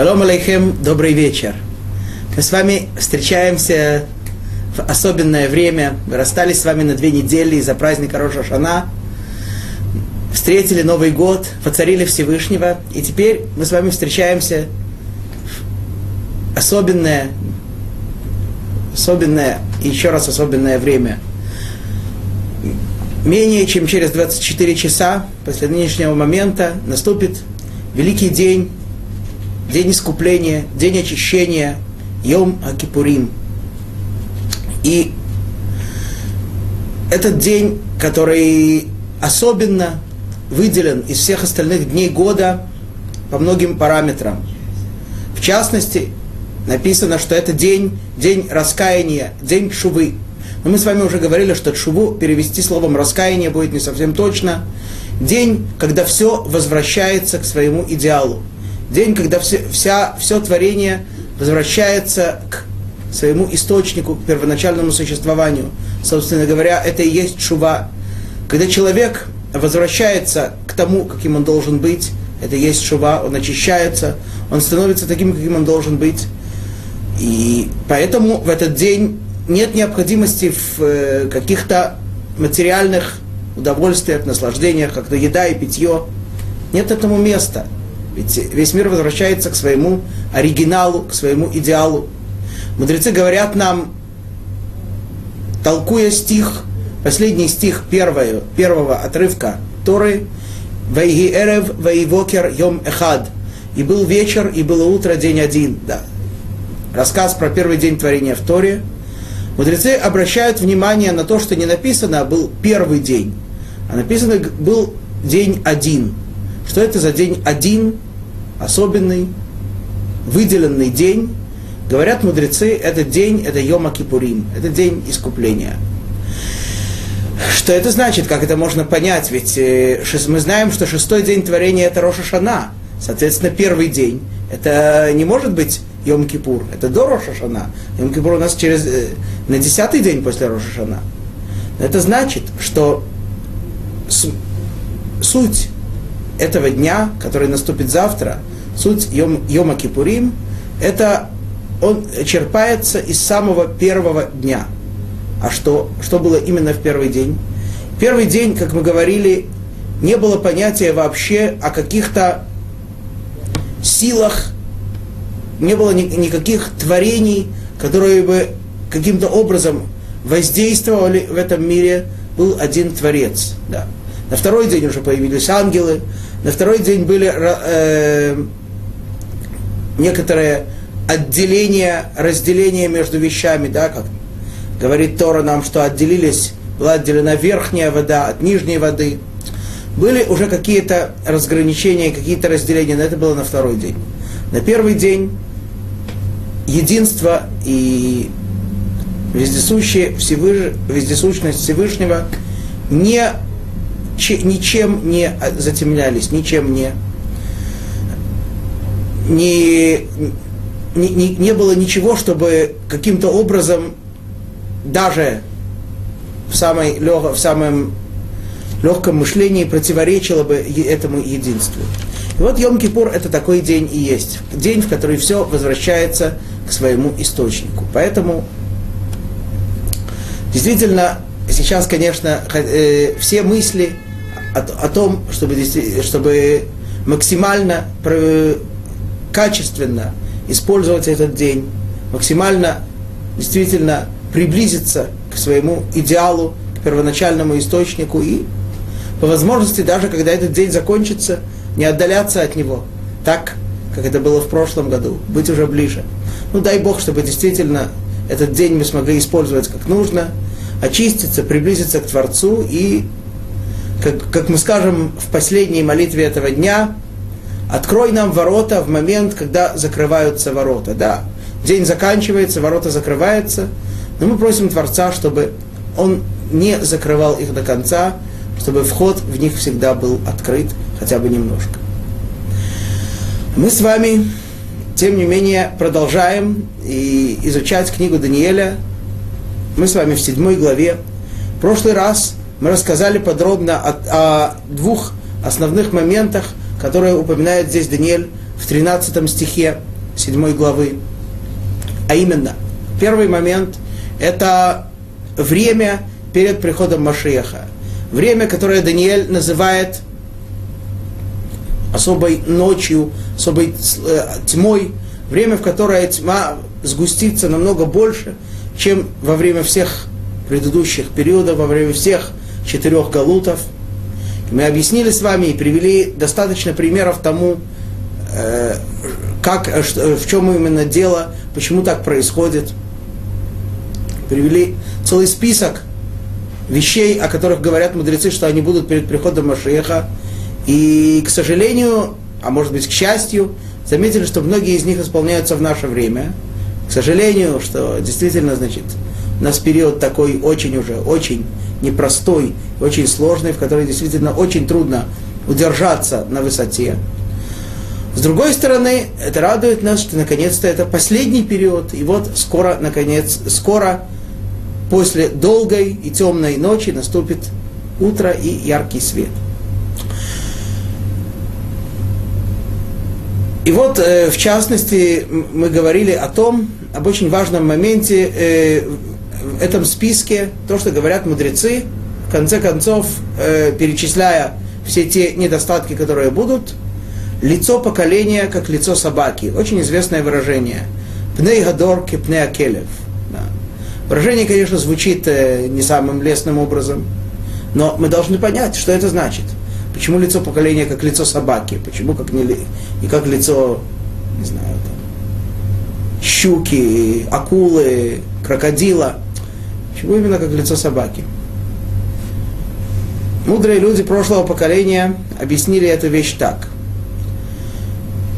Шалом алейхем, добрый вечер. Мы с вами встречаемся в особенное время. Мы расстались с вами на две недели из-за праздника Роша Шана. Встретили Новый год, воцарили Всевышнего. И теперь мы с вами встречаемся в особенное, особенное, еще раз особенное время. Менее чем через 24 часа после нынешнего момента наступит великий день день искупления, день очищения, Йом Акипурим. И этот день, который особенно выделен из всех остальных дней года по многим параметрам. В частности, написано, что это день, день раскаяния, день шувы. Но мы с вами уже говорили, что шуву перевести словом раскаяние будет не совсем точно. День, когда все возвращается к своему идеалу день, когда все, вся, все творение возвращается к своему источнику, к первоначальному существованию. Собственно говоря, это и есть шува. Когда человек возвращается к тому, каким он должен быть, это и есть шува, он очищается, он становится таким, каким он должен быть. И поэтому в этот день нет необходимости в э, каких-то материальных удовольствиях, наслаждениях, как то еда и питье. Нет этому места. Ведь весь мир возвращается к своему оригиналу, к своему идеалу. Мудрецы говорят нам, толкуя стих, последний стих первого, первого отрывка Торы, «Вайги эрев, вайвокер йом эхад». И был вечер, и было утро, день один. Да. Рассказ про первый день творения в Торе. Мудрецы обращают внимание на то, что не написано, был первый день, а написано был день один – что это за день один, особенный, выделенный день. Говорят мудрецы, этот день, это Йома Кипурим, это день искупления. Что это значит, как это можно понять? Ведь э, мы знаем, что шестой день творения это Роша Шана. Соответственно, первый день. Это не может быть Йом Кипур, это до Роша Шана. Йом Кипур у нас через, э, на десятый день после Роша Шана. Это значит, что суть этого дня, который наступит завтра, суть Йом, Йома Кипурим, это он черпается из самого первого дня. А что, что было именно в первый день? Первый день, как мы говорили, не было понятия вообще о каких-то силах, не было ни, никаких творений, которые бы каким-то образом воздействовали в этом мире, был один Творец. Да. На второй день уже появились ангелы, на второй день были э, некоторые отделения, разделения между вещами, да, как говорит Тора нам, что отделились, была отделена верхняя вода от нижней воды. Были уже какие-то разграничения, какие-то разделения, но это было на второй день. На первый день единство и вездесущее Всевыш... вездесущность Всевышнего не ничем не затемнялись, ничем не, не, не, не было ничего, чтобы каким-то образом даже в, самой, в самом легком мышлении противоречило бы этому единству. И вот Йом-Кипур это такой день и есть. День, в который все возвращается к своему источнику. Поэтому действительно сейчас, конечно, э, все мысли о, о том, чтобы, чтобы максимально качественно использовать этот день, максимально действительно приблизиться к своему идеалу, к первоначальному источнику и по возможности даже когда этот день закончится, не отдаляться от него, так, как это было в прошлом году, быть уже ближе. Ну дай Бог, чтобы действительно этот день мы смогли использовать как нужно, очиститься, приблизиться к Творцу и как, как мы скажем в последней молитве этого дня, открой нам ворота в момент, когда закрываются ворота. Да, день заканчивается, ворота закрываются, но мы просим Творца, чтобы он не закрывал их до конца, чтобы вход в них всегда был открыт, хотя бы немножко. Мы с вами, тем не менее, продолжаем и изучать книгу Даниэля. Мы с вами в седьмой главе. В прошлый раз мы рассказали подробно о, о двух основных моментах, которые упоминает здесь Даниэль в 13 стихе. седьмой главы. А именно, первый момент – это время перед приходом Машеха. Время, которое Даниэль называет особой ночью, особой э, тьмой, время, в которое тьма сгустится намного больше, чем во время всех предыдущих периодов, во время всех четырех галутов. Мы объяснили с вами и привели достаточно примеров тому, э, как, э, в чем именно дело, почему так происходит. Привели целый список вещей, о которых говорят мудрецы, что они будут перед приходом Машеха. И, к сожалению, а может быть, к счастью, заметили, что многие из них исполняются в наше время. К сожалению, что действительно, значит, у нас период такой очень уже, очень непростой, очень сложный, в который действительно очень трудно удержаться на высоте. С другой стороны, это радует нас, что наконец-то это последний период, и вот скоро, наконец, скоро, после долгой и темной ночи наступит утро и яркий свет. И вот, э, в частности, мы говорили о том, об очень важном моменте э, в этом списке, то, что говорят мудрецы, в конце концов, э, перечисляя все те недостатки, которые будут, лицо поколения, как лицо собаки. Очень известное выражение. Пней гадор. Да. Выражение, конечно, звучит не самым лестным образом, но мы должны понять, что это значит – Почему лицо поколения как лицо собаки? Почему как не, не как лицо, не знаю, там, щуки, акулы, крокодила? Почему именно как лицо собаки? Мудрые люди прошлого поколения объяснили эту вещь так.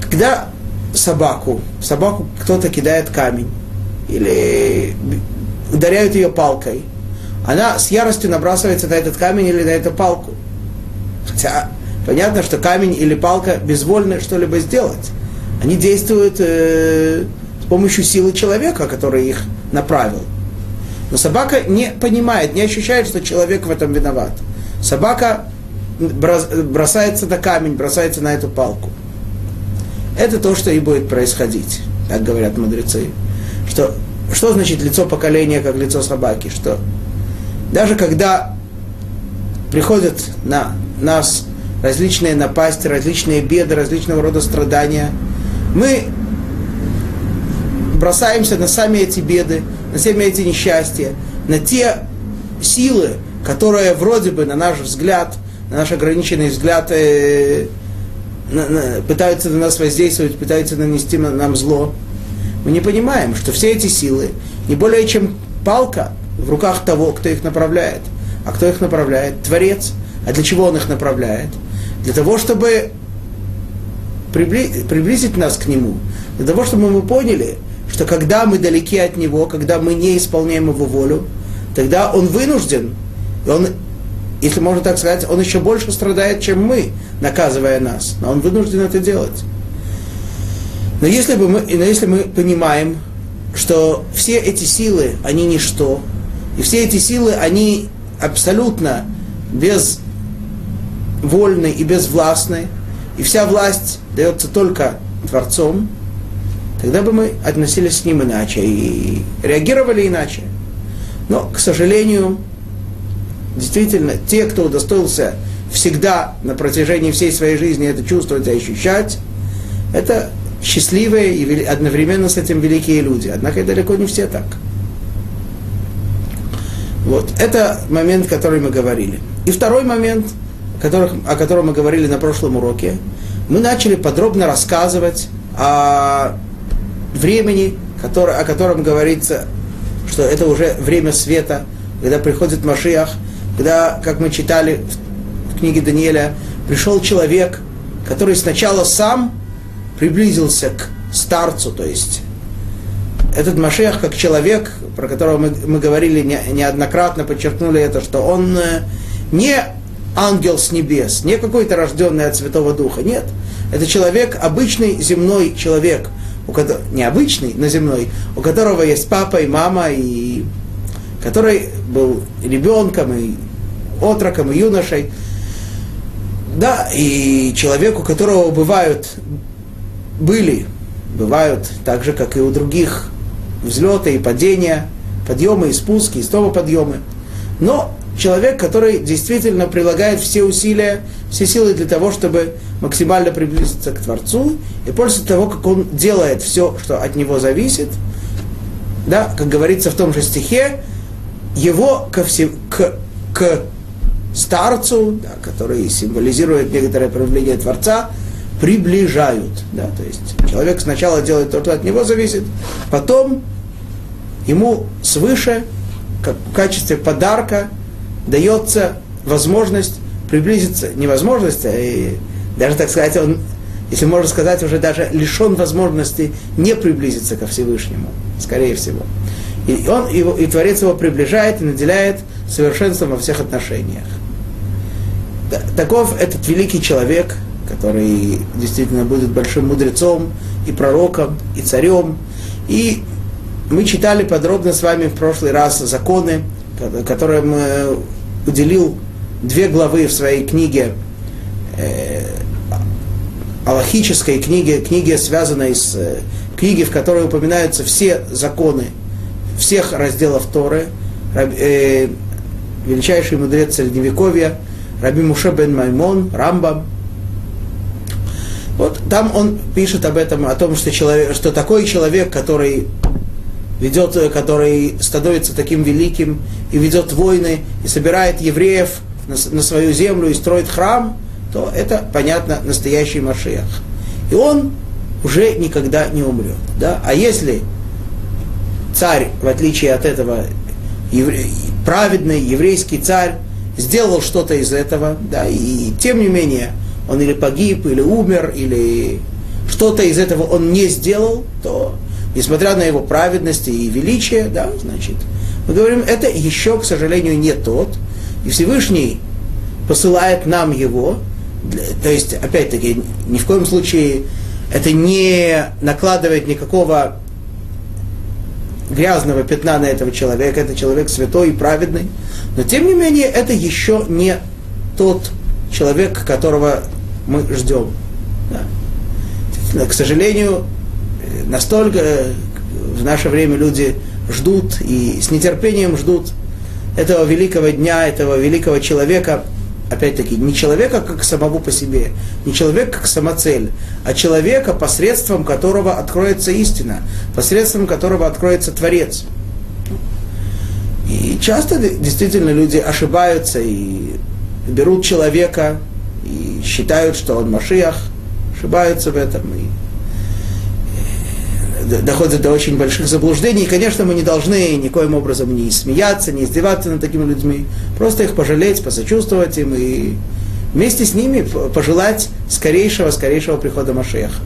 Когда собаку, собаку кто-то кидает камень или ударяют ее палкой, она с яростью набрасывается на этот камень или на эту палку. Хотя понятно, что камень или палка безвольны что-либо сделать. Они действуют э, с помощью силы человека, который их направил. Но собака не понимает, не ощущает, что человек в этом виноват. Собака бросается на камень, бросается на эту палку. Это то, что и будет происходить, так говорят мудрецы. Что, что значит лицо поколения, как лицо собаки? Что даже когда приходят на нас различные напасти, различные беды, различного рода страдания, мы бросаемся на сами эти беды, на сами эти несчастья, на те силы, которые вроде бы, на наш взгляд, на наш ограниченный взгляд, э, на, на, пытаются на нас воздействовать, пытаются нанести нам зло. Мы не понимаем, что все эти силы не более чем палка в руках того, кто их направляет. А кто их направляет? Творец. А для чего он их направляет? Для того, чтобы приблизить нас к нему. Для того, чтобы мы поняли, что когда мы далеки от него, когда мы не исполняем его волю, тогда он вынужден, и он, если можно так сказать, он еще больше страдает, чем мы, наказывая нас. Но он вынужден это делать. Но если, бы мы, но если мы понимаем, что все эти силы, они ничто, и все эти силы, они абсолютно без вольный и безвластный, и вся власть дается только Творцом, тогда бы мы относились с ним иначе и реагировали иначе. Но, к сожалению, действительно, те, кто удостоился всегда на протяжении всей своей жизни это чувствовать и ощущать, это счастливые и одновременно с этим великие люди. Однако и далеко не все так. Вот. Это момент, который мы говорили. И второй момент – которых, о котором мы говорили на прошлом уроке, мы начали подробно рассказывать о времени, который, о котором говорится, что это уже время света, когда приходит Машиах, когда, как мы читали в книге Даниэля, пришел человек, который сначала сам приблизился к старцу, то есть этот Машех как человек, про которого мы, мы говорили не, неоднократно, подчеркнули это, что он э, не ангел с небес, не какой-то рожденный от Святого Духа, нет. Это человек, обычный земной человек, у которого, не обычный, но земной, у которого есть папа и мама, и который был ребенком, и отроком, и юношей. Да, и человек, у которого бывают, были бывают так же, как и у других, взлеты и падения, подъемы и спуски, и снова подъемы. Но человек, который действительно прилагает все усилия, все силы для того, чтобы максимально приблизиться к Творцу, и после того, как он делает все, что от него зависит, да, как говорится в том же стихе, его ко все, к, к старцу, да, который символизирует некоторое проявление Творца, приближают. Да, то есть человек сначала делает то, что от него зависит, потом ему свыше, как в качестве подарка, дается возможность приблизиться, не возможность, а и, даже, так сказать, он, если можно сказать, уже даже лишен возможности не приблизиться ко Всевышнему, скорее всего. И, он, его, и Творец его приближает и наделяет совершенством во всех отношениях. Таков этот великий человек, который действительно будет большим мудрецом и пророком, и царем. И мы читали подробно с вами в прошлый раз законы, которым уделил две главы в своей книге, э, аллахической книге, книге, связанной с э, в которой упоминаются все законы всех разделов Торы, э, величайший мудрец Средневековья, Раби Муше бен Маймон, Рамбам. Вот там он пишет об этом, о том, что, человек, что такой человек, который ведет, который становится таким великим и ведет войны, и собирает евреев на, на свою землю и строит храм, то это, понятно, настоящий Машиах. И он уже никогда не умрет. Да? А если царь, в отличие от этого, евре... праведный еврейский царь, сделал что-то из этого, да, и тем не менее он или погиб, или умер, или что-то из этого он не сделал, то, несмотря на его праведность и величие, да, значит, мы говорим, это еще, к сожалению, не тот, и Всевышний посылает нам его, то есть, опять-таки, ни в коем случае это не накладывает никакого грязного пятна на этого человека, это человек святой и праведный, но тем не менее это еще не тот человек, которого мы ждем. Да. К сожалению, настолько в наше время люди ждут и с нетерпением ждут этого великого дня, этого великого человека, опять-таки, не человека как самого по себе, не человека как самоцель, а человека, посредством которого откроется истина, посредством которого откроется Творец. И часто действительно люди ошибаются и берут человека и считают, что он Машиах, ошибаются в этом и доходят до очень больших заблуждений. И, конечно, мы не должны никоим образом не смеяться, не издеваться над такими людьми. Просто их пожалеть, посочувствовать им и вместе с ними пожелать скорейшего, скорейшего прихода Машеха.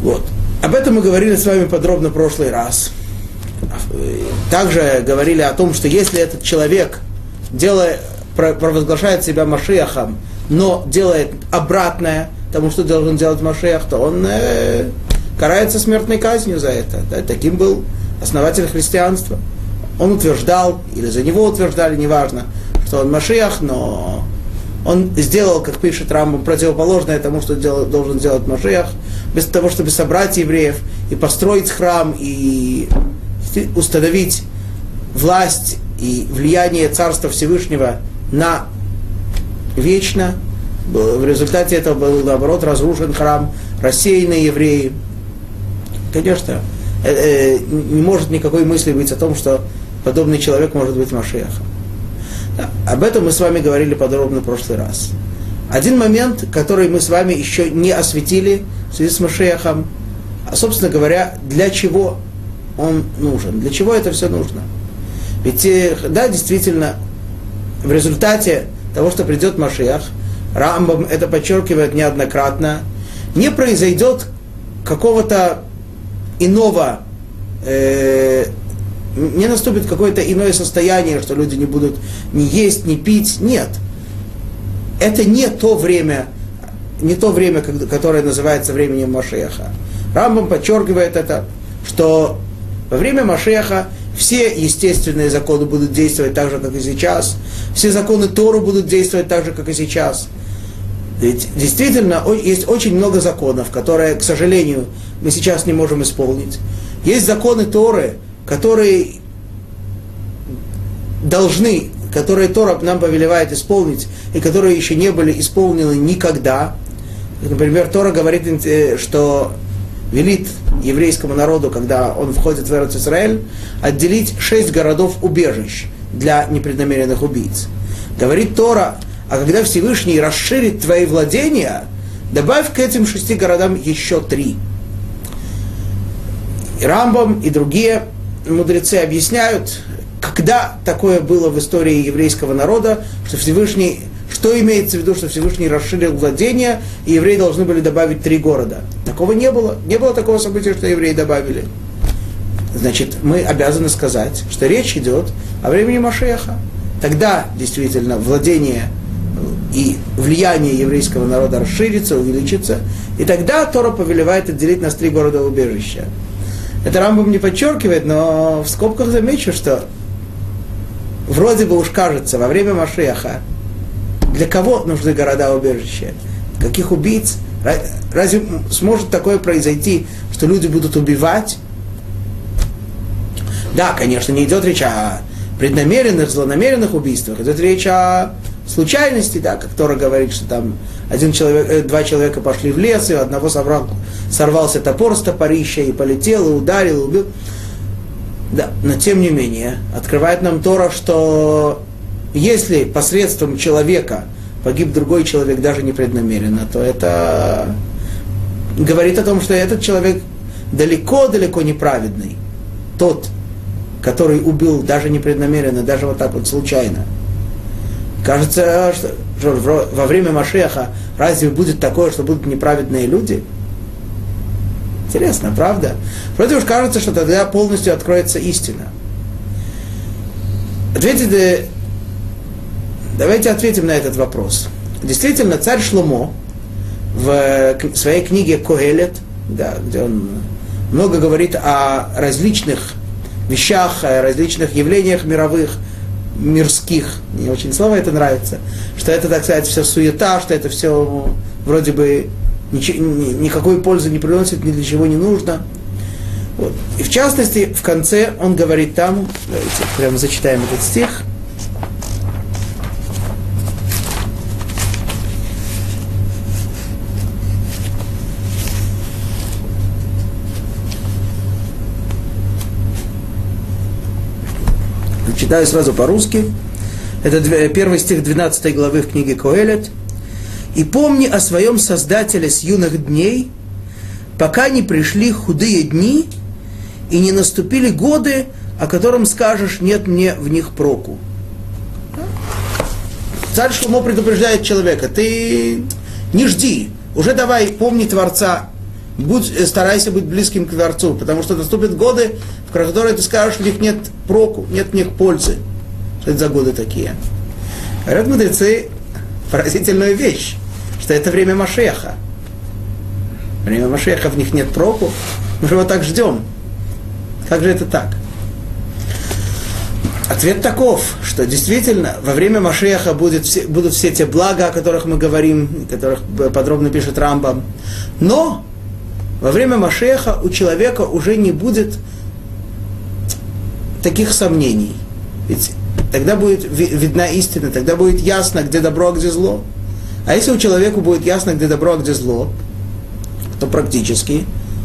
Вот. Об этом мы говорили с вами подробно в прошлый раз. Также говорили о том, что если этот человек делает, провозглашает себя Машехом, но делает обратное тому, что должен делать Машех, то он э, карается смертной казнью за это. Да, таким был основатель христианства. Он утверждал, или за него утверждали, неважно, что он Машиах, но он сделал, как пишет Рамбам, противоположное тому, что делал, должен сделать Машиах, без того, чтобы собрать евреев и построить храм, и установить власть и влияние Царства Всевышнего на вечно. В результате этого был, наоборот, разрушен храм, рассеяны евреи – конечно, э, э, не может никакой мысли быть о том, что подобный человек может быть Машехом. Да, об этом мы с вами говорили подробно в прошлый раз. Один момент, который мы с вами еще не осветили в связи с Машехом, а, собственно говоря, для чего он нужен, для чего это все нужно. Ведь, э, да, действительно, в результате того, что придет Машех, Рамбам это подчеркивает неоднократно, не произойдет какого-то иного, э, не наступит какое-то иное состояние, что люди не будут ни есть, ни пить. Нет. Это не то время, не то время, которое называется временем Машеха. Рамбам подчеркивает это, что во время Машеха все естественные законы будут действовать так же, как и сейчас. Все законы Тору будут действовать так же, как и сейчас. Ведь действительно есть очень много законов, которые, к сожалению, мы сейчас не можем исполнить. Есть законы Торы, которые должны, которые Тора нам повелевает исполнить, и которые еще не были исполнены никогда. Например, Тора говорит, э, что велит еврейскому народу, когда он входит в Эрот Израиль, отделить шесть городов убежищ для непреднамеренных убийц. Говорит Тора, а когда Всевышний расширит твои владения, добавь к этим шести городам еще три. И Рамбам и другие мудрецы объясняют, когда такое было в истории еврейского народа, что Всевышний, что имеется в виду, что Всевышний расширил владения, и евреи должны были добавить три города. Такого не было. Не было такого события, что евреи добавили. Значит, мы обязаны сказать, что речь идет о времени Машеха. Тогда действительно владение и влияние еврейского народа расширится, увеличится, и тогда Тора повелевает отделить нас три города убежища. Это Рамбам не подчеркивает, но в скобках замечу, что вроде бы уж кажется, во время Машеха, для кого нужны города убежища? Каких убийц? Разве сможет такое произойти, что люди будут убивать? Да, конечно, не идет речь о преднамеренных, злонамеренных убийствах, идет речь о случайности, да, как Тора говорит, что там один человек, э, два человека пошли в лес, и у одного собрал, сорвался топор с топорища и полетел, и ударил, и убил. Да, но тем не менее, открывает нам Тора, что если посредством человека погиб другой человек даже непреднамеренно, то это говорит о том, что этот человек далеко-далеко неправедный. Тот, который убил даже непреднамеренно, даже вот так вот случайно – Кажется, что, что во время Машеха разве будет такое, что будут неправедные люди? Интересно, правда? Вроде уж кажется, что тогда полностью откроется истина. Ответите, давайте ответим на этот вопрос. Действительно, царь Шломо в своей книге Коэлет, да, где он много говорит о различных вещах, о различных явлениях мировых, мирских, мне очень слово это нравится, что это, так сказать, все суета, что это все вроде бы ничего, никакой пользы не приносит, ни для чего не нужно. Вот. И в частности, в конце он говорит там, давайте прямо зачитаем этот стих – Читаю сразу по-русски. Это первый стих 12 главы в книге Коэлет. «И помни о своем Создателе с юных дней, пока не пришли худые дни, и не наступили годы, о котором скажешь, нет мне в них проку». Царь Шлумо предупреждает человека, ты не жди, уже давай помни Творца, будь, э, старайся быть близким к Творцу, потому что наступят годы, в которые ты скажешь, в них нет проку, нет в них пользы. Что это за годы такие? Говорят мудрецы поразительную вещь, что это время Машеха. Время Машеха, в них нет проку, мы же его так ждем. Как же это так? Ответ таков, что действительно во время Машеха будет все, будут все те блага, о которых мы говорим, о которых подробно пишет Рамбам. Но во время Машеха у человека уже не будет таких сомнений. Ведь тогда будет видна истина, тогда будет ясно, где добро, а где зло. А если у человека будет ясно, где добро, а где зло, то практически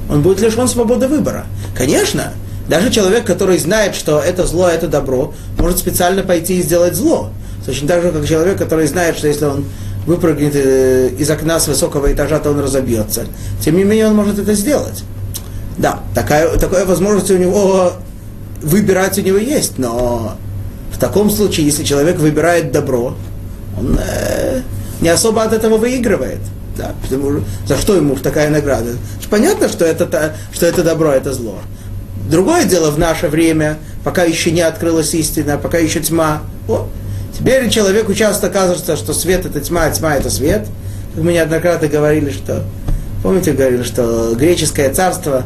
он будет лишен свободы выбора. Конечно, даже человек, который знает, что это зло, а это добро, может специально пойти и сделать зло. Точно так же, как человек, который знает, что если он выпрыгнет э, из окна с высокого этажа, то он разобьется. Тем не менее, он может это сделать. Да, такая, такая возможность у него выбирать у него есть, но в таком случае, если человек выбирает добро, он э, не особо от этого выигрывает. Да, потому, за что ему такая награда? Понятно, что это, что это добро, это зло. Другое дело в наше время, пока еще не открылась истина, пока еще тьма. О, Теперь человеку часто кажется, что свет это тьма, а тьма это свет. Как мы неоднократно говорили, что, помните, говорили, что греческое царство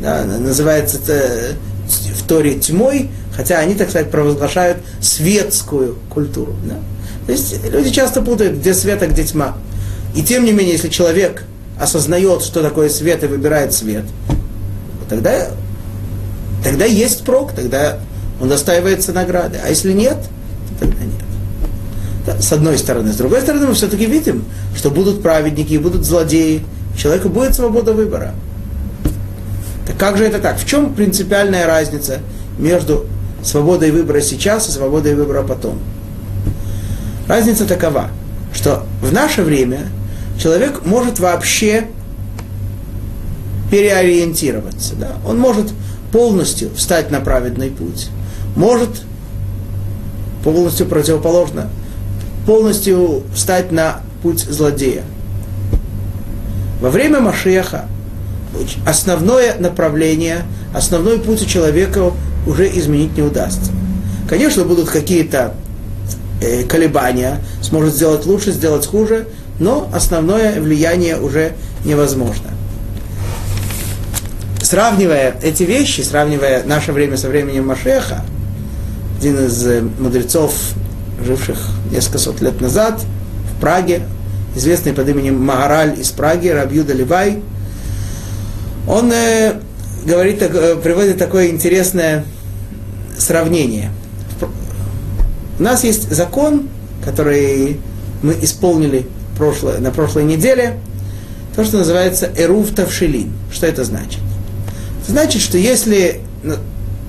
да, называется э, в Торе тьмой, хотя они, так сказать, провозглашают светскую культуру. Да? То есть люди часто путают, где свет, а где тьма. И тем не менее, если человек осознает, что такое свет и выбирает свет, тогда, тогда есть прок, тогда он достаивается награды. А если нет, то тогда нет. С одной стороны. С другой стороны, мы все-таки видим, что будут праведники будут злодеи. У человека будет свобода выбора. Так как же это так? В чем принципиальная разница между свободой выбора сейчас и свободой выбора потом? Разница такова, что в наше время человек может вообще переориентироваться. Да? Он может полностью встать на праведный путь, может полностью противоположно, полностью встать на путь злодея. Во время Машеха основное направление, основной путь у человека уже изменить не удастся. Конечно, будут какие-то э, колебания, сможет сделать лучше, сделать хуже, но основное влияние уже невозможно. Сравнивая эти вещи, сравнивая наше время со временем Машеха, один из э, мудрецов, живших несколько сот лет назад в Праге, известный под именем Магараль из Праги, Рабью Ливай, он э, говорит, э, приводит такое интересное сравнение. У нас есть закон, который мы исполнили прошлое, на прошлой неделе, то, что называется эрув тавшилин. Что это значит? Это значит, что если ну,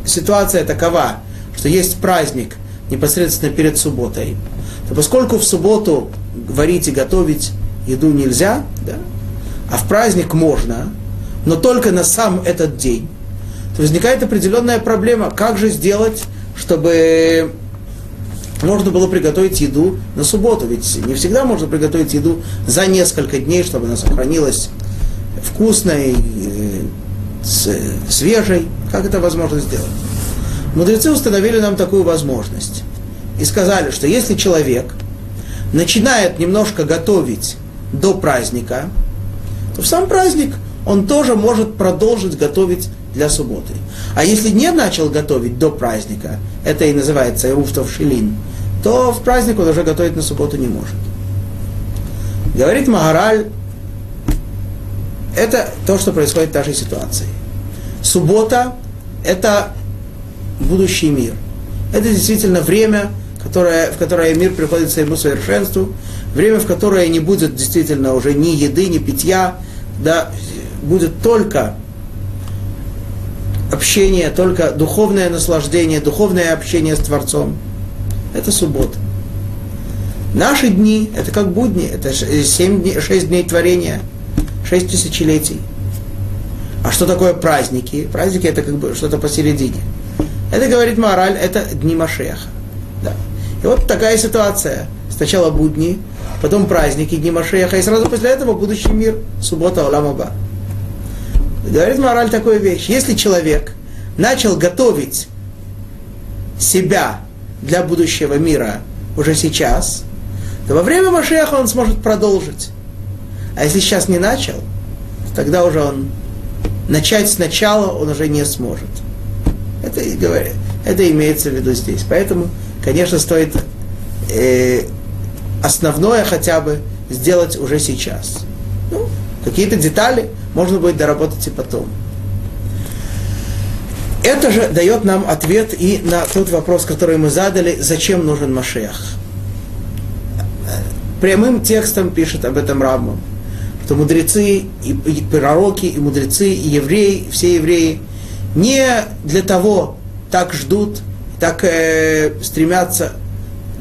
ситуация такова, что есть праздник непосредственно перед субботой, то поскольку в субботу варить и готовить еду нельзя, да, а в праздник можно, но только на сам этот день, то возникает определенная проблема, как же сделать, чтобы можно было приготовить еду на субботу. Ведь не всегда можно приготовить еду за несколько дней, чтобы она сохранилась вкусной, э, свежей. Как это возможно сделать? Мудрецы установили нам такую возможность. И сказали, что если человек начинает немножко готовить до праздника, то в сам праздник он тоже может продолжить готовить для субботы. А если не начал готовить до праздника, это и называется Ируфтов Шилин, то в праздник он уже готовить на субботу не может. Говорит Магараль, это то, что происходит в нашей ситуации. Суббота – это будущий мир. Это действительно время, которое, в которое мир приходит к своему совершенству, время, в которое не будет действительно уже ни еды, ни питья, да, будет только общение, только духовное наслаждение, духовное общение с Творцом. Это суббота. Наши дни – это как будни, это 7 дней, 6 дней творения, 6 тысячелетий. А что такое праздники? Праздники – это как бы что-то посередине. Это, говорит мораль, это дни Машеха. И вот такая ситуация. Сначала будни, потом праздники, дни Машеха, и сразу после этого будущий мир, суббота Оламаба. Говорит мораль такую вещь. Если человек начал готовить себя для будущего мира уже сейчас, то во время Машеха он сможет продолжить. А если сейчас не начал, тогда уже он начать сначала он уже не сможет. Это, и говорит, это имеется в виду здесь. Поэтому, конечно, стоит э, основное хотя бы сделать уже сейчас. Ну, какие-то детали можно будет доработать и потом. Это же дает нам ответ и на тот вопрос, который мы задали, зачем нужен Машех. Прямым текстом пишет об этом Рамбам, что мудрецы, и, пророки, и мудрецы, и евреи, все евреи не для того так ждут, так э, стремятся,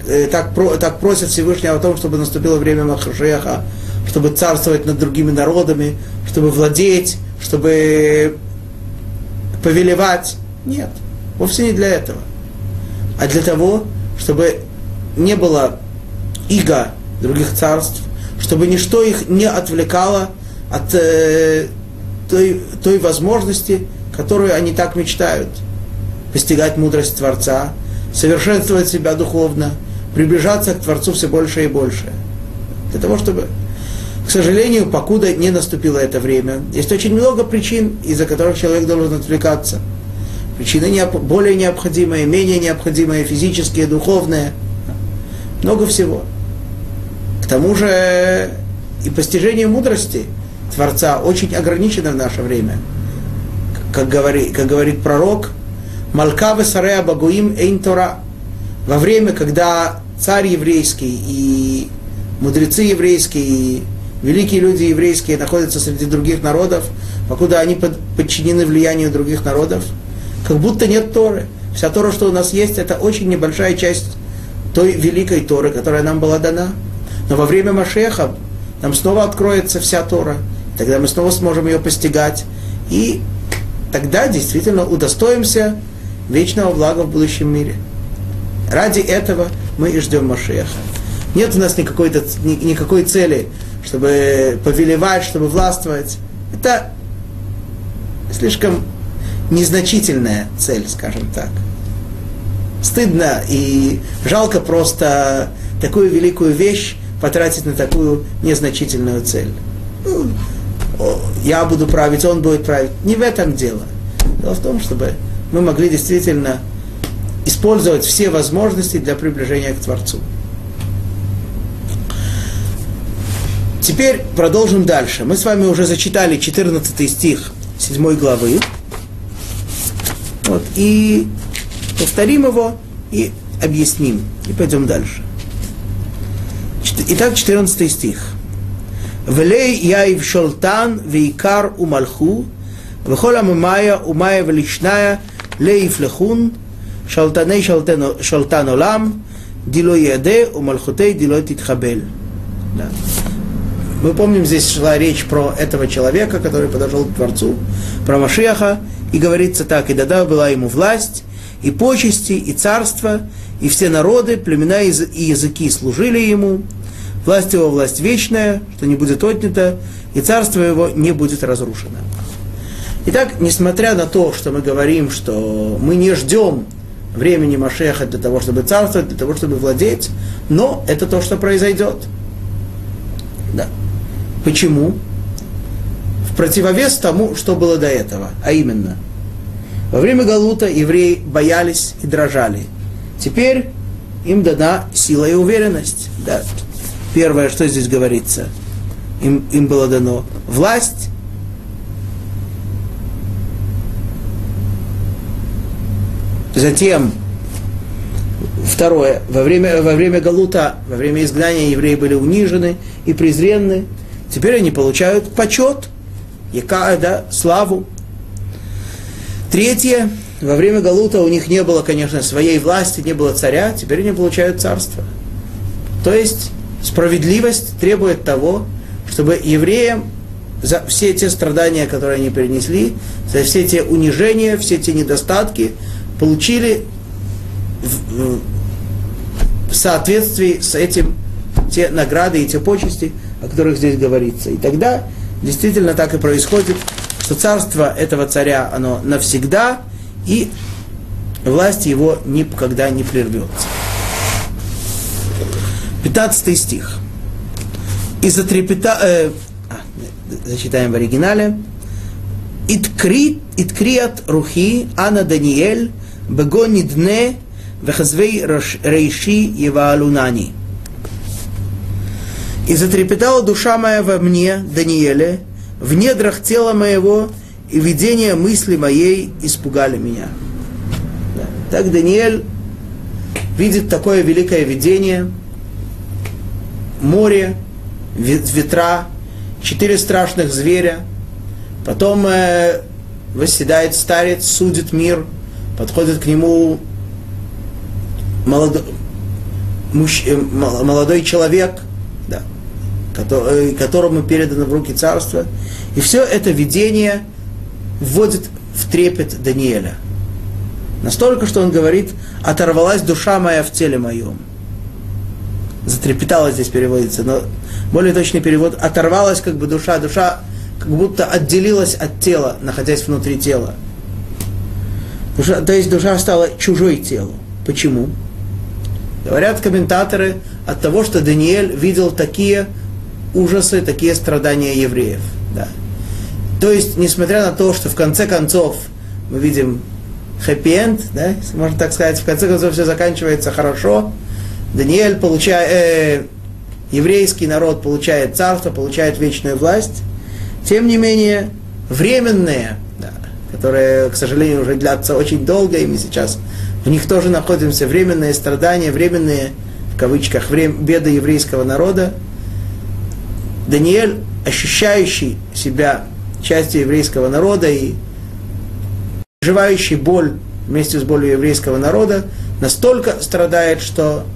э, так, про, так просят Всевышнего о том, чтобы наступило время Махашеха, чтобы царствовать над другими народами, чтобы владеть, чтобы повелевать. Нет, вовсе не для этого. А для того, чтобы не было иго других царств, чтобы ничто их не отвлекало от э, той, той возможности, которую они так мечтают. Постигать мудрость Творца, совершенствовать себя духовно, приближаться к Творцу все больше и больше. Для того, чтобы к сожалению, покуда не наступило это время, есть очень много причин, из-за которых человек должен отвлекаться. Причины необ... более необходимые, менее необходимые, физические, духовные. Много всего. К тому же и постижение мудрости Творца очень ограничено в наше время. Как говорит, как говорит пророк, Малкавы Сарея Багуим Эйн Тора. Во время, когда царь еврейский и мудрецы еврейские, и великие люди еврейские находятся среди других народов, покуда они подчинены влиянию других народов, как будто нет Торы. Вся Тора, что у нас есть, это очень небольшая часть той великой Торы, которая нам была дана. Но во время Машеха нам снова откроется вся Тора. Тогда мы снова сможем ее постигать. И тогда действительно удостоимся вечного блага в будущем мире. Ради этого мы и ждем Машеха. Нет у нас никакой, никакой цели, чтобы повелевать, чтобы властвовать. Это слишком незначительная цель, скажем так. Стыдно и жалко просто такую великую вещь потратить на такую незначительную цель. Ну, я буду править, он будет править. Не в этом дело. Дело в том, чтобы мы могли действительно использовать все возможности для приближения к Творцу. Теперь продолжим дальше. Мы с вами уже зачитали 14 стих 7 главы. Вот, и повторим его и объясним. И пойдем дальше. Итак, 14 стих. Велей яив шолтан вейкар умалху, вехол амамая умая величная лехун, шалтаней шалтан олам, дило яде умалхутей дило титхабель. Да. Мы помним, здесь шла речь про этого человека, который подошел к Творцу, про Машеха, и говорится так, и дада была ему власть, и почести, и царство, и все народы, племена и языки служили ему, власть его власть вечная, что не будет отнята, и царство его не будет разрушено. Итак, несмотря на то, что мы говорим, что мы не ждем времени Машеха для того, чтобы царствовать, для того, чтобы владеть, но это то, что произойдет. Да. Почему? В противовес тому, что было до этого, а именно, во время Галута евреи боялись и дрожали. Теперь им дана сила и уверенность. Да. Первое, что здесь говорится, им, им было дано власть, Затем, второе, во время, во время Галута, во время изгнания евреи были унижены и презренны. Теперь они получают почет, яка, да, славу. Третье, во время Галута у них не было, конечно, своей власти, не было царя, теперь они получают царство. То есть справедливость требует того, чтобы евреям за все те страдания, которые они перенесли, за все те унижения, все те недостатки, получили в, в соответствии с этим те награды и те почести, о которых здесь говорится. И тогда действительно так и происходит, что царство этого царя, оно навсегда, и власть его никогда не прервется. 15 стих. И затрепета... Э, а, зачитаем в оригинале. Иткри, иткрият рухи ана Даниэль бего нидне вехазвей рейши еваалунани. И затрепетала душа моя во мне, Даниэле, в недрах тела моего, и видение мысли моей испугали меня. Так Даниэль видит такое великое видение, море, ветра, четыре страшных зверя, потом э, восседает старец, судит мир, подходит к нему молодой, мужч, э, молодой человек – Э, которому передано в руки царство. И все это видение вводит в трепет Даниэля. Настолько, что он говорит, оторвалась душа моя в теле моем. Затрепетала здесь переводится, но более точный перевод, оторвалась как бы душа, душа как будто отделилась от тела, находясь внутри тела. Душа, то есть душа стала чужой телу. Почему? Говорят комментаторы от того, что Даниэль видел такие ужасы, такие страдания евреев. Да. То есть, несмотря на то, что в конце концов мы видим хэппи-энд, да, можно так сказать, в конце концов все заканчивается хорошо, Даниэль получает, э, еврейский народ получает царство, получает вечную власть, тем не менее, временные, да, которые, к сожалению, уже длятся очень долго, и мы сейчас в них тоже находимся, временные страдания, временные, в кавычках, время, беды еврейского народа, Даниэль, ощущающий себя частью еврейского народа и проживающий боль вместе с болью еврейского народа, настолько страдает, что,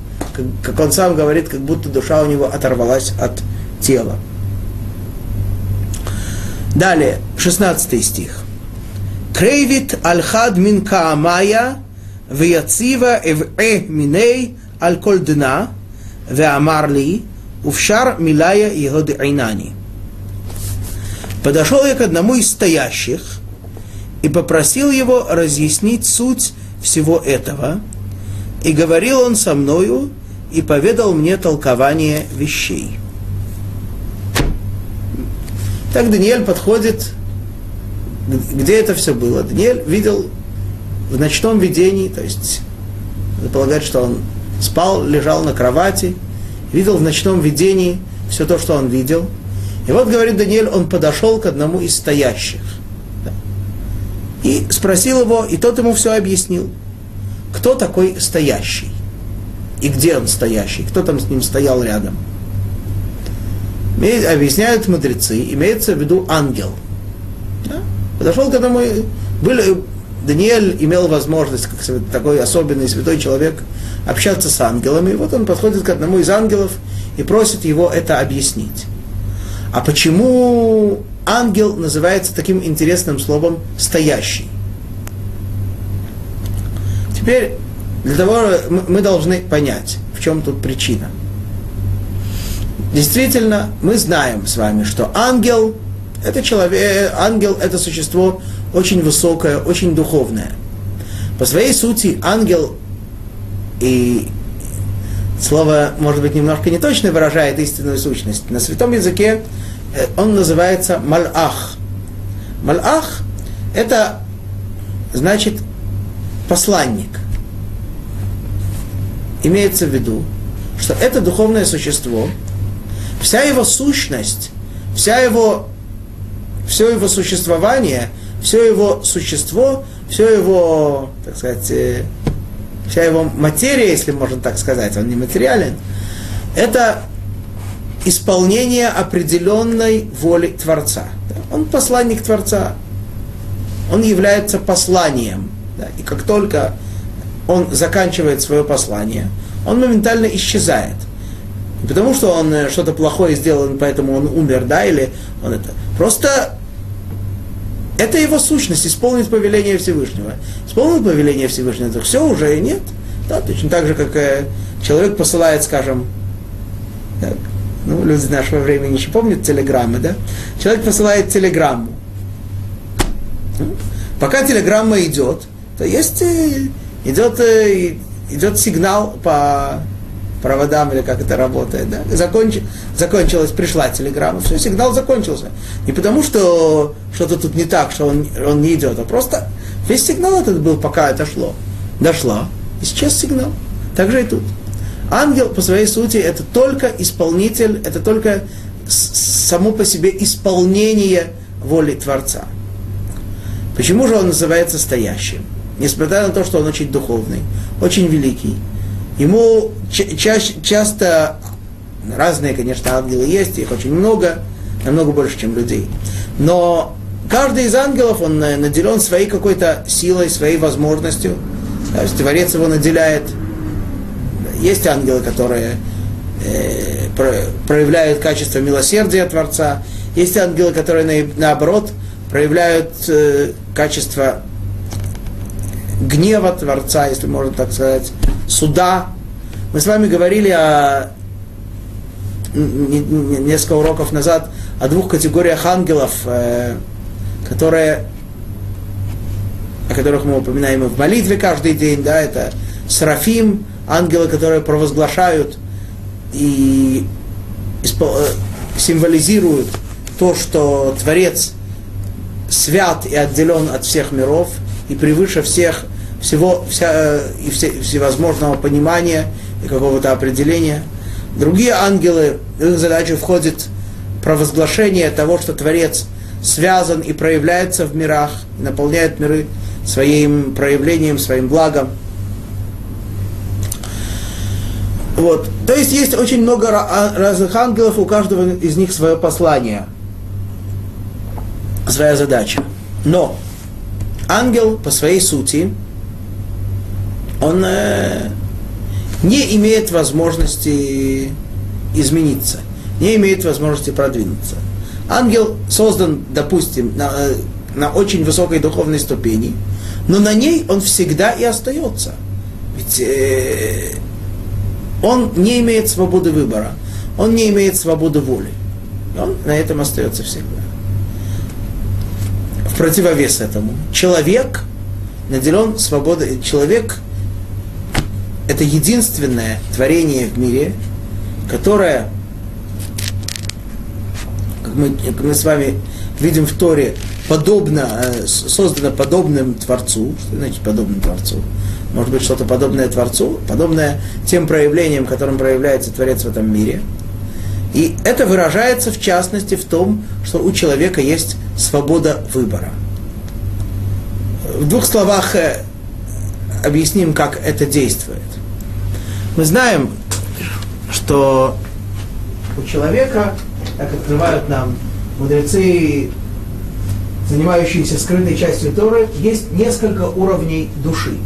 как он сам говорит, как будто душа у него оторвалась от тела. Далее, 16 стих. Крейвит аль-хад мин каамая вияцива эв'э миней аль коль дна веамар ли увшар милая его д'инани. Подошел я к одному из стоящих и попросил его разъяснить суть всего этого, и говорил он со мною, и поведал мне толкование вещей. Так Даниэль подходит, где это все было. Даниэль видел в ночном видении, то есть полагать, что он спал, лежал на кровати, видел в ночном видении все то, что он видел. И вот, говорит Даниэль, он подошел к одному из стоящих. И спросил его, и тот ему все объяснил. Кто такой стоящий? И где он стоящий? Кто там с ним стоял рядом? Объясняют мудрецы, имеется в виду ангел. Да? Подошел к одному, были, Даниэль имел возможность, как такой особенный святой человек, общаться с ангелами. И вот он подходит к одному из ангелов и просит его это объяснить. А почему ангел называется таким интересным словом «стоящий»? Теперь для того мы должны понять, в чем тут причина. Действительно, мы знаем с вами, что ангел это человек, ангел это существо очень высокое, очень духовное. По своей сути, ангел и слово, может быть, немножко не точно выражает истинную сущность. На святом языке э, он называется малах. Малах – это значит посланник. Имеется в виду, что это духовное существо, вся его сущность, вся его, все его существование, все его существо, все его, так сказать, э, вся его материя, если можно так сказать, он не материален, это исполнение определенной воли Творца. Он посланник Творца, он является посланием. И как только он заканчивает свое послание, он моментально исчезает. Не потому что он э, что-то плохое сделал, поэтому он умер, да, или он это. Просто это его сущность, исполнить повеление Всевышнего. Исполнил повеление Всевышнего, то все уже и нет. Да, точно так же, как э, человек посылает, скажем, так, ну, люди нашего времени еще помнят телеграммы, да? Человек посылает телеграмму. Пока телеграмма идет, то есть э, идет, э, идет сигнал по проводам или как это работает, да, законч, закончилась, пришла телеграмма, все, сигнал закончился. Не потому, что что-то тут не так, что он, он не идет, а просто весь сигнал этот был, пока это шло. Дошла, исчез сигнал. Так же и тут. Ангел по своей сути это только исполнитель, это только само по себе исполнение воли Творца. Почему же он называется стоящим? Несмотря на то, что он очень духовный, очень великий, ему ча- часто разные, конечно, ангелы есть, их очень много, намного больше, чем людей. Но каждый из ангелов, он наделен своей какой-то силой, своей возможностью. То есть Творец его наделяет. Есть ангелы, которые э, проявляют качество милосердия Творца. Есть ангелы, которые на, наоборот проявляют э, качество гнева Творца, если можно так сказать, суда. Мы с вами говорили о, несколько уроков назад о двух категориях ангелов, э, которые, о которых мы упоминаем и в молитве каждый день, да, это Серафим, ангелы, которые провозглашают и э, символизируют то, что Творец свят и отделен от всех миров и превыше всех всего, вся, э, и все, всевозможного понимания и какого-то определения. Другие ангелы, в их задачу входит провозглашение того, что Творец связан и проявляется в мирах, наполняет миры своим проявлением, своим благом. Вот. То есть есть очень много а, разных ангелов, у каждого из них свое послание, своя задача. Но ангел по своей сути, он э, не имеет возможности измениться, не имеет возможности продвинуться. Ангел создан, допустим, на, э, на очень высокой духовной ступени, но на ней он всегда и остается. Ведь э, он не имеет свободы выбора, он не имеет свободы воли. Он на этом остается всегда. В противовес этому, человек наделен свободой, человек – это единственное творение в мире, которое, как мы, как мы с вами видим в Торе, подобно, э, создано подобным Творцу. Что значит подобным Творцу? может быть, что-то подобное Творцу, подобное тем проявлениям, которым проявляется Творец в этом мире. И это выражается, в частности, в том, что у человека есть свобода выбора. В двух словах э, объясним, как это действует. Мы знаем, что у человека, как открывают нам мудрецы, занимающиеся скрытой частью Торы, есть несколько уровней души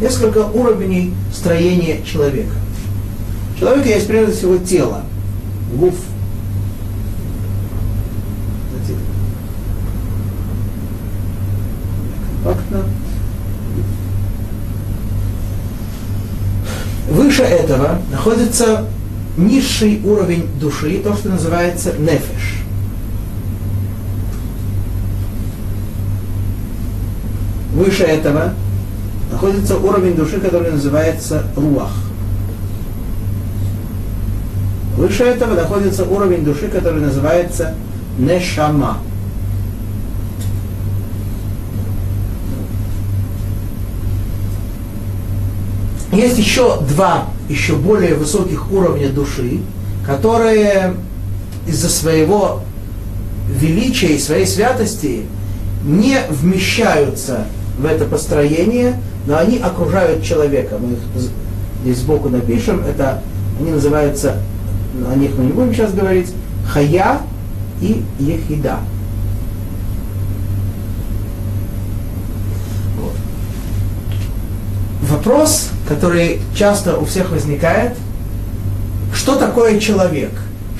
несколько уровней строения человека. У человека есть прежде всего тело, гуф. Выше этого находится низший уровень души, то, что называется нефеш. Выше этого находится уровень души, который называется руах. Выше этого находится уровень души, который называется нешама. Есть еще два, еще более высоких уровня души, которые из-за своего величия и своей святости не вмещаются в это построение, но они окружают человека. Мы их здесь сбоку напишем, это они называются, о них мы не будем сейчас говорить, хая и ехида. Вот. Вопрос, который часто у всех возникает, что такое человек?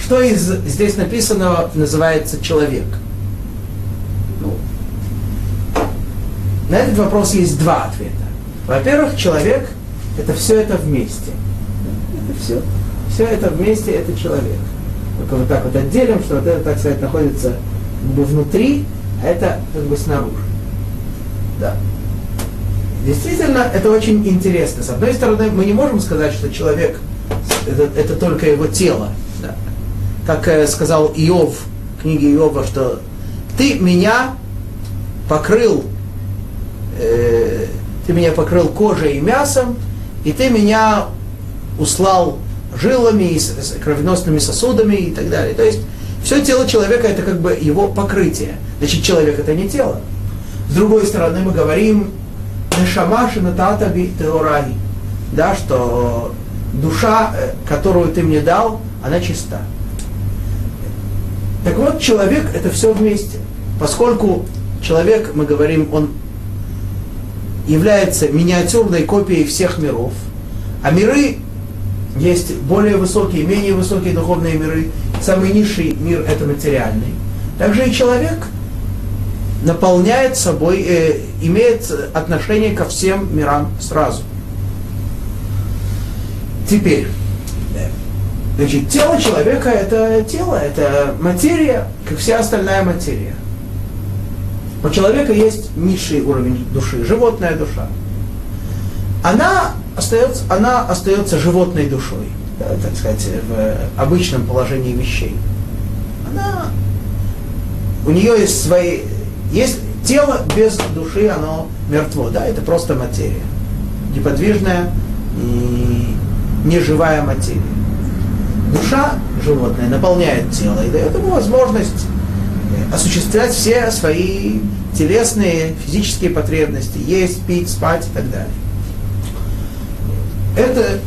Что из здесь написанного называется человек? Ну, на этот вопрос есть два ответа. Во-первых, человек – это все это вместе. Это все. Все это вместе – это человек. Только вот так вот отделим, что вот это, так сказать, находится как бы внутри, а это как бы снаружи. Да. Действительно, это очень интересно. С одной стороны, мы не можем сказать, что человек это, это только его тело. Да. Как э, сказал Иов в книге Иова, что ты меня покрыл э, ты меня покрыл кожей и мясом, и ты меня услал жилами и кровеносными сосудами и так далее. То есть все тело человека это как бы его покрытие. Значит, человек это не тело. С другой стороны, мы говорим Нешамаши нататаби теораги, да, что душа, э, которую ты мне дал, она чиста. Так вот, человек это все вместе. Поскольку человек, мы говорим, он является миниатюрной копией всех миров, а миры есть более высокие, менее высокие духовные миры. Самый низший мир – это материальный. Также и человек наполняет собой, э, имеет отношение ко всем мирам сразу. Теперь, значит, тело человека – это тело, это материя, как вся остальная материя. У человека есть низший уровень души, животная душа. Она остается, она остается животной душой, так сказать, в обычном положении вещей. Она, у нее есть свои, есть тело без души, оно мертво, да, это просто материя, неподвижная и неживая материя. душа животное наполняет тело и дает ему возможность осуществлять все свои телесные, физические потребности, есть, пить, спать и так далее. Это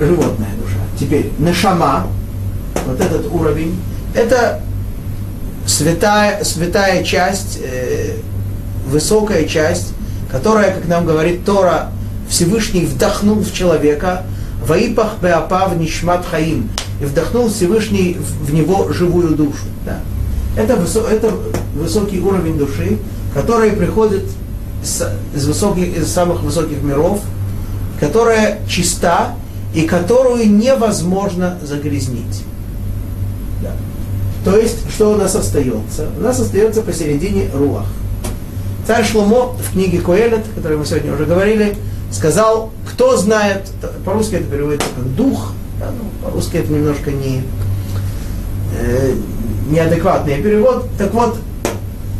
животная душа. Теперь нашама, вот этот уровень, это святая, святая часть, э, высокая часть, которая, как нам говорит Тора, Всевышний вдохнул в человека, Ваипах Беапав Нишмат Хаим, и вдохнул Всевышний в него живую душу. Да. Это, высо, это высокий уровень души, который приходит из, из, высоких, из самых высоких миров, которая чиста и которую невозможно загрязнить. То есть, что у нас остается? У нас остается посередине руах. Царь Шломо в книге Коэлет, о которой мы сегодня уже говорили, сказал, кто знает, по-русски это переводится как дух, да, ну, по-русски это немножко не, э, неадекватный перевод. Так вот,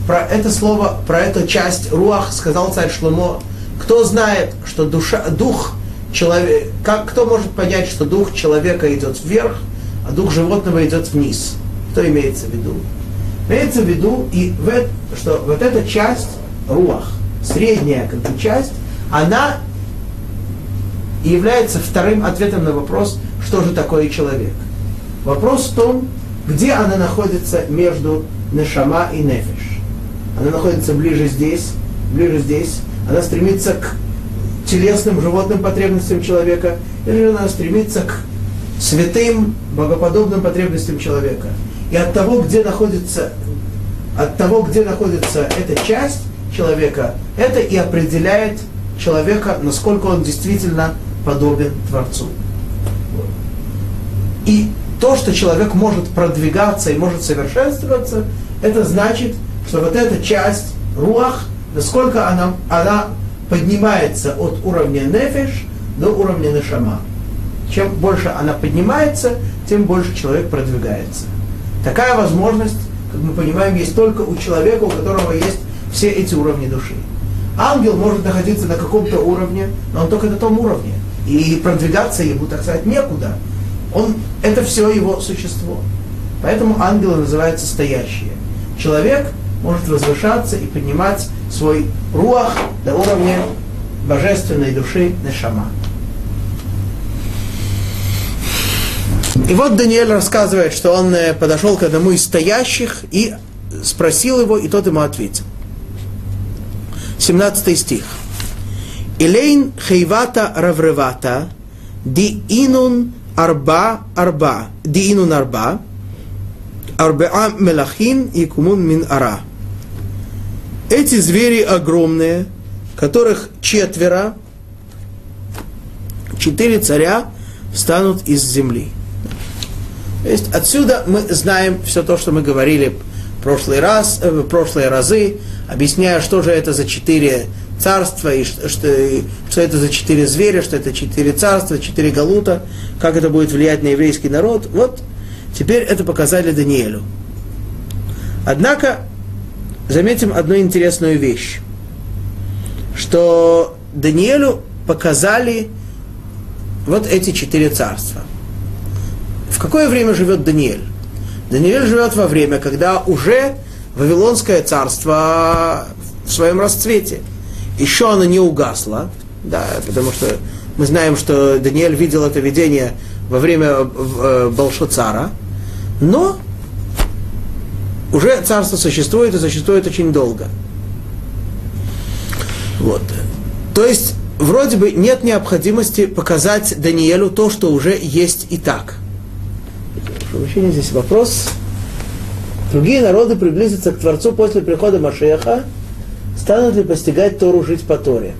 про это слово, про эту часть руах сказал царь Шломо, кто знает, что душа, дух человека, как, кто может понять, что дух человека идет вверх, а дух животного идет вниз? Что имеется в виду? Имеется в виду, и в, что вот эта часть руах, средняя как бы часть, она является вторым ответом на вопрос, что же такое человек. Вопрос в том, где она находится между Нешама и Нефиш. Она находится ближе здесь, ближе здесь. Она стремится к телесным, животным потребностям человека, или она стремится к святым, богоподобным потребностям человека. И от того, где находится, от того, где находится эта часть человека, это и определяет человека, насколько он действительно подобен Творцу. И то, что человек может продвигаться и может совершенствоваться, это значит, что вот эта часть руах, насколько она, она поднимается от уровня нефиш до уровня нешама. Чем больше она поднимается, тем больше человек продвигается. Такая возможность, как мы понимаем, есть только у человека, у которого есть все эти уровни души. Ангел может находиться на каком-то уровне, но он только на том уровне. И продвигаться ему, так сказать, некуда. Он, это все его существо. Поэтому ангелы называются стоящие. Человек может возвышаться и поднимать свой руах до уровня божественной души Нешама. И вот Даниэль рассказывает, что он э, подошел к одному из стоящих и спросил его, и тот ему ответил. 17 стих. Илейн хейвата равревата ди инун арба арба, диинун арба, арбаа мелахин и кумун мин ара. Эти звери огромные, которых четверо, четыре царя встанут из земли. То есть отсюда мы знаем все то, что мы говорили в прошлый раз, э, в прошлые разы, объясняя, что же это за четыре царства, и что, что, что это за четыре зверя, что это четыре царства, четыре галута, как это будет влиять на еврейский народ. Вот теперь это показали Даниэлю. Однако, заметим одну интересную вещь, что Даниэлю показали вот эти четыре царства. В какое время живет Даниэль? Даниэль живет во время, когда уже Вавилонское царство в своем расцвете – еще оно не угасло, да, потому что мы знаем, что Даниэль видел это видение во время э, Балшоцара, но уже царство существует и существует очень долго. Вот. То есть, вроде бы нет необходимости показать Даниэлю то, что уже есть и так. Вообще здесь вопрос. Другие народы приблизятся к Творцу после прихода Машеха – станут ли постигать Тору жить по Торе?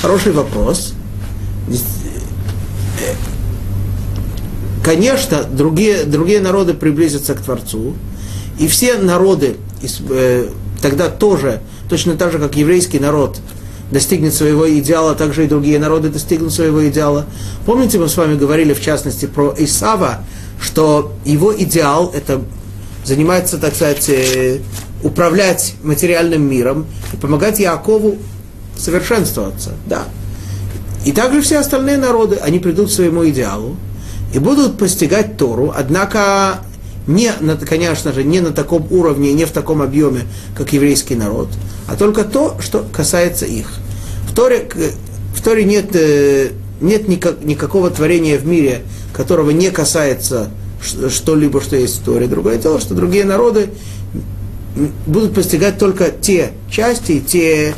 Хороший вопрос. Э, конечно, другие, другие народы приблизятся к Творцу, и все народы э, тогда тоже, точно так же, как еврейский народ, достигнет своего идеала, также и другие народы достигнут своего идеала. Помните, мы с вами говорили, в частности, про Исава, что его идеал – это занимается, так сказать, э, управлять материальным миром и помогать Якову совершенствоваться. Да. И также все остальные народы, они придут к своему идеалу. и будут постигать Тору, однако не, на, конечно же, не на таком уровне, не в таком объеме, как еврейский народ, а только то, что касается их. В Торе, в Торе нет, э, нет никак, никакого творения в мире, которого не касается что-либо, что есть в Торе. Другое дело, что другие народы будут постигать только те части, те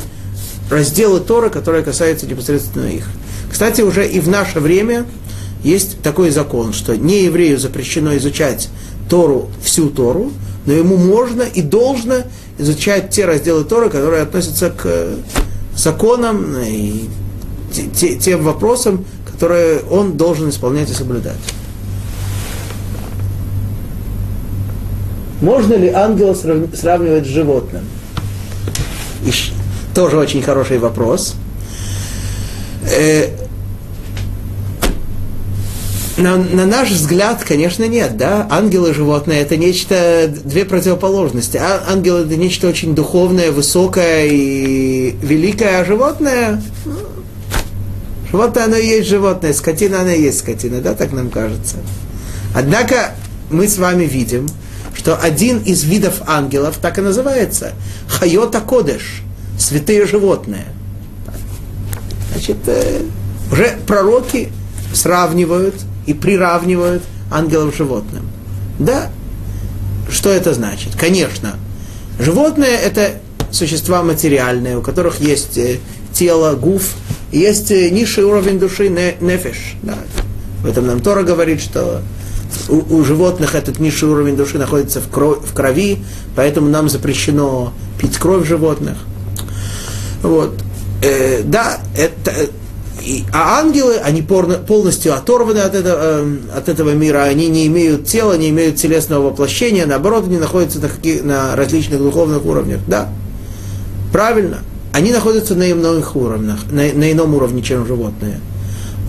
разделы Тора, которые касаются непосредственно их. Кстати, уже и в наше время есть такой закон, что не еврею запрещено изучать Тору, всю Тору, но ему можно и должно изучать те разделы Торы, которые относятся к законам и тем вопросам, которые он должен исполнять и соблюдать. Можно ли ангела сравнивать с животным? И тоже очень хороший вопрос. Э, на, на наш взгляд, конечно, нет, да. Ангелы животные это нечто, две противоположности. А, ангел это нечто очень духовное, высокое и великое, а животное, животное оно и есть животное, скотина оно и есть скотина, да, так нам кажется. Однако мы с вами видим, что один из видов ангелов так и называется Хайота Кодеш, святые животные. Значит, э, уже пророки сравнивают и приравнивают ангелов животным. Да, что это значит? Конечно, животные это существа материальные, у которых есть э, тело, гуф, есть э, низший уровень души, не, нефиш. Да. В этом нам Тора говорит, что у, у животных этот низший уровень души находится в, крови, в крови, поэтому нам запрещено пить кровь животных. Вот. Э, да, это, и, а ангелы, они полностью оторваны от этого, э, от этого мира, они не имеют тела, не имеют телесного воплощения, наоборот, они находятся на, каких, на различных духовных уровнях. Да, правильно, они находятся на иных уровнях, на, на ином уровне, чем животные.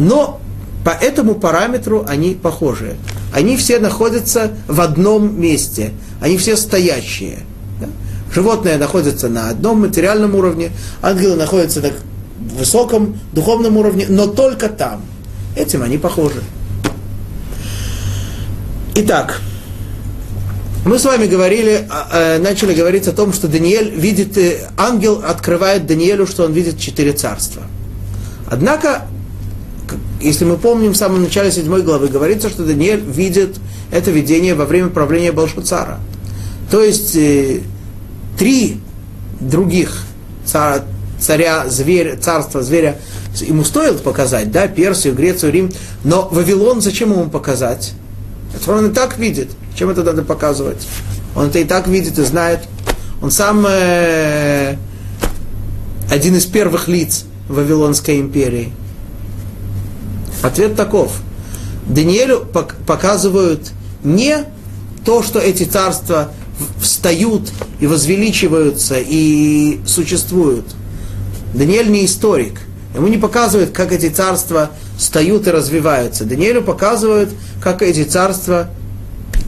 Но по этому параметру они похожи. Они все находятся в одном месте, они все стоящие. Да? Животные находятся на одном материальном уровне, ангелы находятся на высоком духовном уровне, но только там. Этим они похожи. Итак, мы с вами говорили, а, э, начали говорить о том, что Даниэль видит, э, ангел открывает Даниэлю, что он видит четыре царства. Однако, если мы помним, в самом начале седьмой главы говорится, что Даниэль видит это видение во время правления Балшуцара. То есть э, три других царя, царя, зверь, царства зверя, ему стоило показать, да, Персию, Грецию, Рим, но Вавилон зачем ему показать? Это он и так видит. Чем это надо показывать? Он это и так видит и знает. Он сам э, один из первых лиц Вавилонской империи. Ответ таков. Даниэлю показывают не то, что эти царства встают и возвеличиваются и существуют – Даниэль не историк. Ему не показывают, как эти царства встают и развиваются. Даниэлю показывают, как эти царства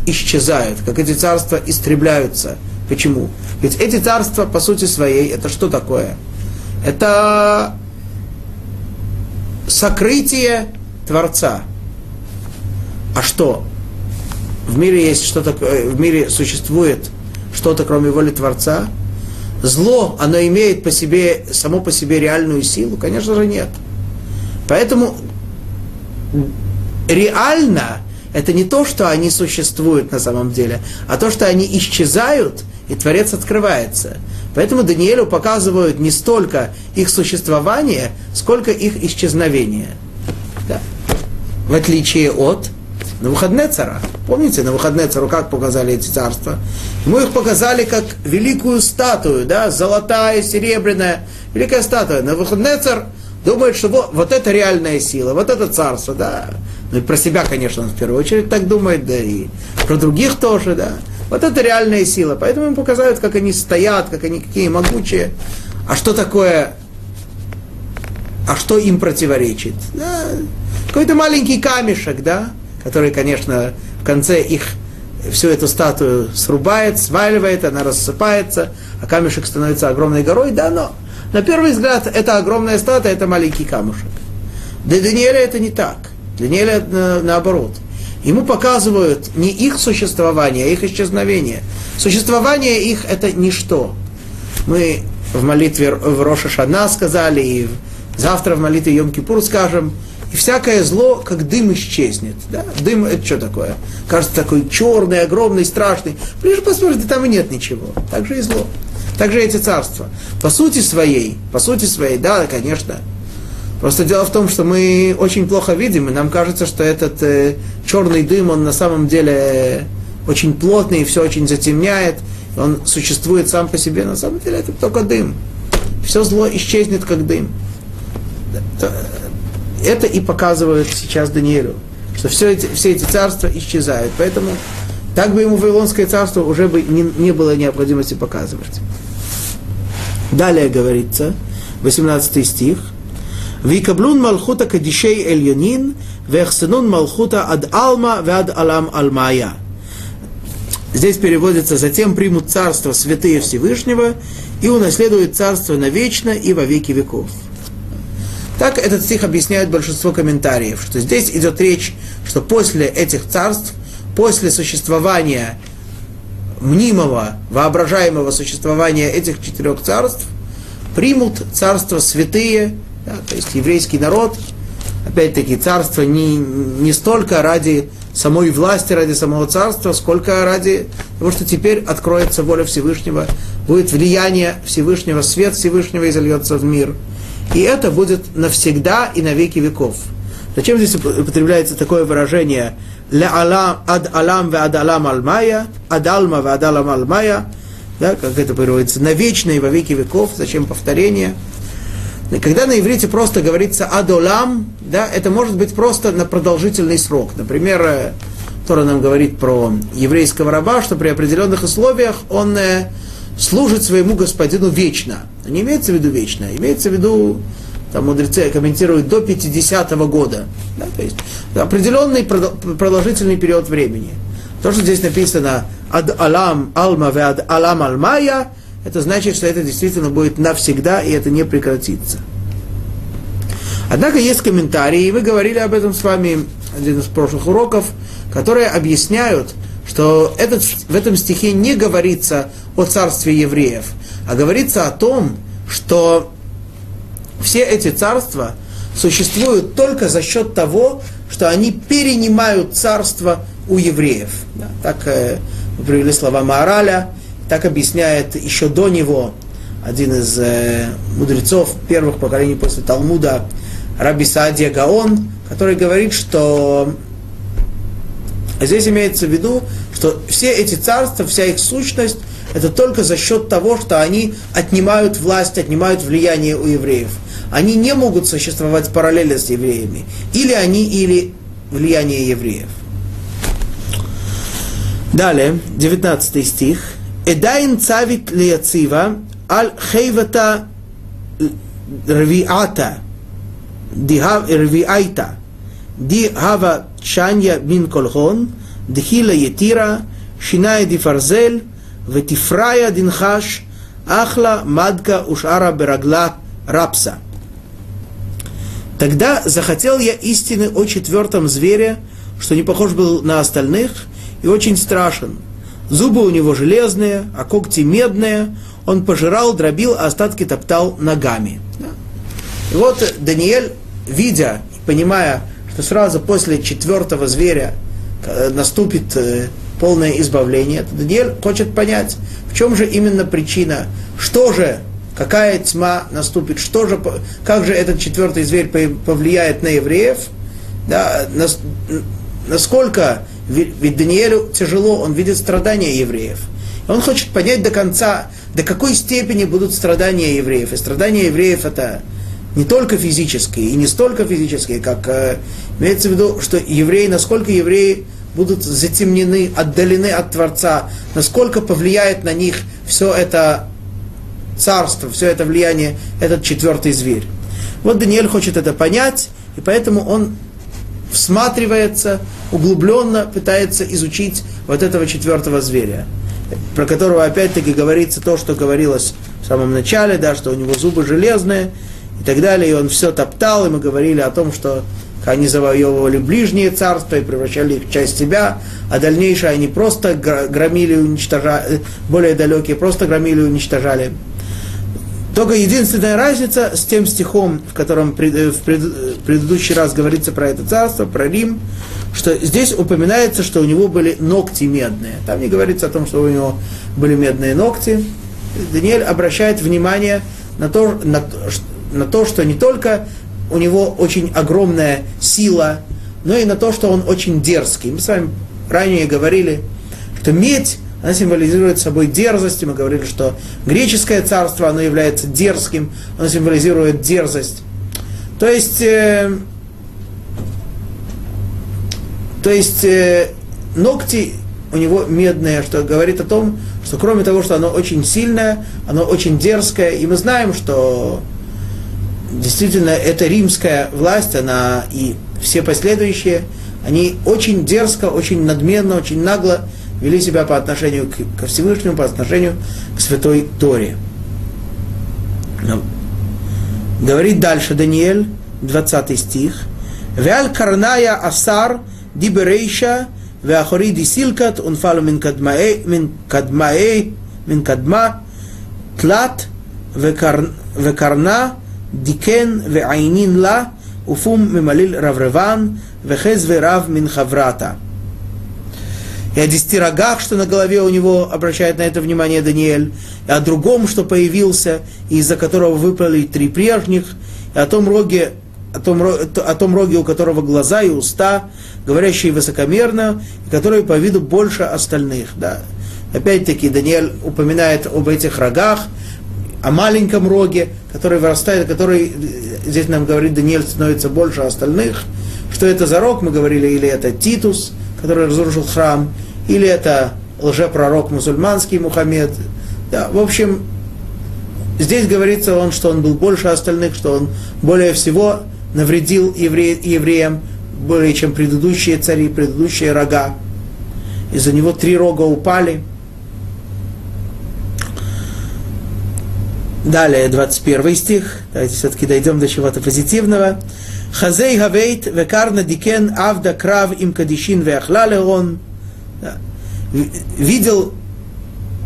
исчезают, как эти царства истребляются. Почему? Ведь эти царства, по сути своей, это что такое? Это сокрытие Творца. А что? В мире есть что-то, в мире существует что-то, кроме воли Творца? зло, оно имеет по себе, само по себе реальную силу? Конечно же нет. Поэтому реально это не то, что они существуют на самом деле, а то, что они исчезают, и Творец открывается. Поэтому Даниэлю показывают не столько их существование, сколько их исчезновение. Да. В отличие от на выходные цара. Помните, на выходные цару как показали эти царства? Мы их показали как великую статую, да, золотая, серебряная, великая статуя. На выходные царь думает, что вот, вот это реальная сила, вот это царство, да. Ну и про себя, конечно, он в первую очередь так думает, да и про других тоже, да. Вот это реальная сила. Поэтому им показывают, как они стоят, как они какие могучие. А что такое, а что им противоречит? Да, какой-то маленький камешек, да, который, конечно, в конце их всю эту статую срубает, сваливает, она рассыпается, а камешек становится огромной горой, да, но на первый взгляд это огромная статуя, это маленький камушек. Для Даниэля это не так. Для Даниэля на, наоборот. ему показывают не их существование, а их исчезновение. Существование их – это ничто. Мы в молитве в Роша Шана сказали, и завтра в молитве Йом-Кипур скажем, и всякое зло, как дым, исчезнет. Да? Дым – это что такое? Кажется, такой черный, огромный, страшный. Ближе посмотрите, там и нет ничего. Так же и зло. Так же эти царства. По сути своей, по сути своей, да, конечно, Просто дело в том, что мы очень плохо видим, и нам кажется, что этот э, черный дым, он на самом деле очень плотный, и все очень затемняет, он существует сам по себе, на самом деле это только дым. Все зло исчезнет, как дым. Это и показывает сейчас Даниилу, что все эти, все эти царства исчезают. Поэтому так бы ему Вавилонское царство уже бы не, не было необходимости показывать. Далее говорится, 18 стих, «Викаблун малхута кадишей эльянин, вехсенун малхута ад алма вад алам алмая». Здесь переводится «Затем примут царство святые Всевышнего и унаследуют царство навечно и во веки веков». Так этот стих объясняет большинство комментариев, что здесь идет речь, что после этих царств, после существования мнимого, воображаемого существования этих четырех царств, примут царство святые да, то есть еврейский народ, опять-таки, царство не, не столько ради самой власти, ради самого царства, сколько ради того, что теперь откроется воля Всевышнего, будет влияние Всевышнего, свет Всевышнего изольется в мир. И это будет навсегда и на веки веков. Зачем здесь употребляется такое выражение ад алам ве ад алам алмая, ад алма ве ад алам алмая, да, как это переводится, на вечное и во веки веков, зачем повторение – когда на иврите просто говорится адолам, да, это может быть просто на продолжительный срок. Например, э, Тора нам говорит про еврейского раба, что при определенных условиях он э, служит своему господину вечно. Не имеется в виду вечно, имеется в виду, там мудрецы комментируют, до 50-го года. Да, то есть определенный продолжительный период времени. То, что здесь написано ад алам алма ве ад алам алмая, это значит, что это действительно будет навсегда, и это не прекратится. Однако есть комментарии, и мы говорили об этом с вами один из прошлых уроков, которые объясняют, что этот, в этом стихе не говорится о царстве евреев, а говорится о том, что все эти царства существуют только за счет того, что они перенимают царство у евреев. Да, так э, мы привели слова Маораля, так объясняет еще до него один из э, мудрецов первых поколений после Талмуда, Раби Саадия Гаон, который говорит, что здесь имеется в виду, что все эти царства, вся их сущность, это только за счет того, что они отнимают власть, отнимают влияние у евреев Они не могут существовать параллельно с евреями. Или они, или влияние евреев. Далее, 19 стих. עדיין צוות ליציבה על חייבתה רביעתה, רביעייתה, די הווה צ'ניה מן קולחון, דחילה יתירה, שינאי דפרזל, ותפריה דנחש, ахла, мадка, ушара, берагла, рапса. Тогда захотел я истины о четвертом звере, что не похож был на остальных и очень страшен, Зубы у него железные, а когти медные. Он пожирал, дробил, а остатки топтал ногами. И вот Даниэль, видя, понимая, что сразу после четвертого зверя э, наступит э, полное избавление, Даниэль хочет понять, в чем же именно причина, что же, какая тьма наступит, что же, как же этот четвертый зверь повлияет на евреев, да, насколько ведь Даниэлю тяжело, он видит страдания евреев. Он хочет понять до конца, до какой степени будут страдания евреев. И страдания евреев это не только физические, и не столько физические, как э, имеется в виду, что евреи, насколько евреи будут затемнены, отдалены от Творца, насколько повлияет на них все это царство, все это влияние, этот четвертый зверь. Вот Даниэль хочет это понять, и поэтому он всматривается, углубленно пытается изучить вот этого четвертого зверя, про которого опять-таки говорится то, что говорилось в самом начале, да, что у него зубы железные и так далее, и он все топтал, и мы говорили о том, что они завоевывали ближние царства и превращали их в часть себя, а дальнейшее они просто громили, уничтожали, более далекие просто громили и уничтожали. Только единственная разница с тем стихом, в котором в предыдущий раз говорится про это царство, про Рим, что здесь упоминается, что у него были ногти медные. Там не говорится о том, что у него были медные ногти. Даниэль обращает внимание на то, на, на то, что не только у него очень огромная сила, но и на то, что он очень дерзкий. Мы с вами ранее говорили, что медь она символизирует собой дерзость. И мы говорили, что греческое царство, оно является дерзким, оно символизирует дерзость. То есть, э, то есть э, ногти у него медные, что говорит о том, что кроме того, что оно очень сильное, оно очень дерзкое, и мы знаем, что действительно эта римская власть, она и все последующие, они очень дерзко, очень надменно, очень нагло вели себя по отношению к, ко Всевышнему, по отношению к Святой Торе. Ну, говорит дальше Даниэль, 20 стих. Вяль карная асар диберейша ואחורי דסילקת ונפל מן קדמאי, מן קדמאי, מן קדמה, תלת וקרנה דיקן ועינין לה, ופום ממליל רברבן, וחז ורב מן חברתה и о десяти рогах, что на голове у него обращает на это внимание Даниэль, и о другом, что появился, из-за которого выпали три прежних, и о том роге, о том, о том роге, у которого глаза и уста, говорящие высокомерно, и которые по виду больше остальных. Да. Опять-таки Даниэль упоминает об этих рогах, о маленьком роге, который вырастает, который, здесь нам говорит Даниэль, становится больше остальных. Что это за рог, мы говорили, или это Титус, который разрушил храм, или это лжепророк мусульманский Мухаммед. Да, в общем, здесь говорится он, что он был больше остальных, что он более всего навредил евре, евреям, более чем предыдущие цари, предыдущие рога. Из-за него три рога упали. Далее, 21 стих. Давайте все-таки дойдем до чего-то позитивного. Хазей гавейт векарна дикен авда крав им кадишин веахла леон. Да. Видел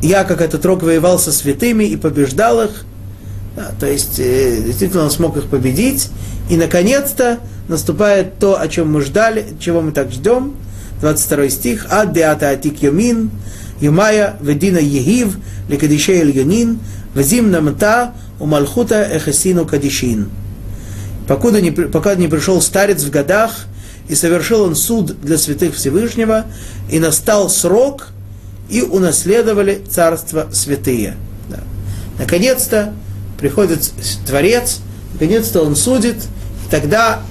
я, как этот рог воевал со святыми и побеждал их. Да, то есть, э, действительно, он смог их победить. И, наконец-то, наступает то, о чем мы ждали, чего мы так ждем. 22 стих. Ад деата атик юмин, юмая ведина егив, лекадишей ильюнин, вазим намта, умалхута эхасину кадишин. Покуда не, пока не пришел старец в годах, и совершил он суд для святых Всевышнего, и настал срок, и унаследовали царство святые. Да. Наконец-то приходит Творец, наконец-то он судит, и тогда,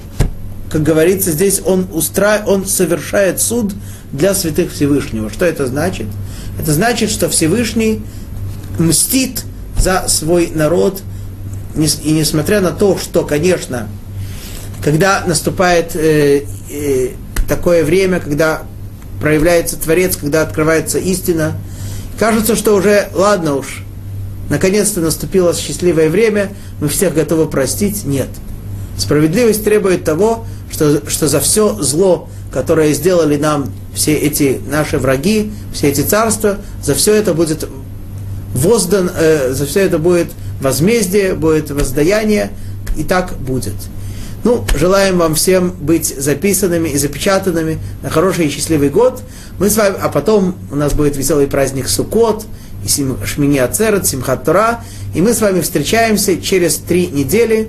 как говорится здесь, он, устра... он совершает суд для святых Всевышнего. Что это значит? Это значит, что Всевышний мстит за свой народ, и несмотря на то, что, конечно, когда наступает э, э, такое время, когда проявляется Творец, когда открывается истина, кажется, что уже, ладно уж, наконец-то наступило счастливое время, мы всех готовы простить. Нет. Справедливость требует того, что, что за все зло, которое сделали нам все эти наши враги, все эти царства, за все это будет воздан, э, за все это будет возмездие, будет воздаяние, и так будет. Ну, желаем вам всем быть записанными и запечатанными на хороший и счастливый год. Мы с вами, а потом у нас будет веселый праздник Суккот, и Шмини Ацерет, Симхат Тора, и мы с вами встречаемся через три недели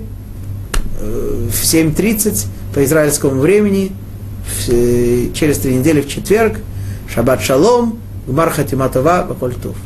э, в 7.30 по израильскому времени, э, через три недели в четверг. Шаббат шалом, Гмар Хатиматова, Бакольтов.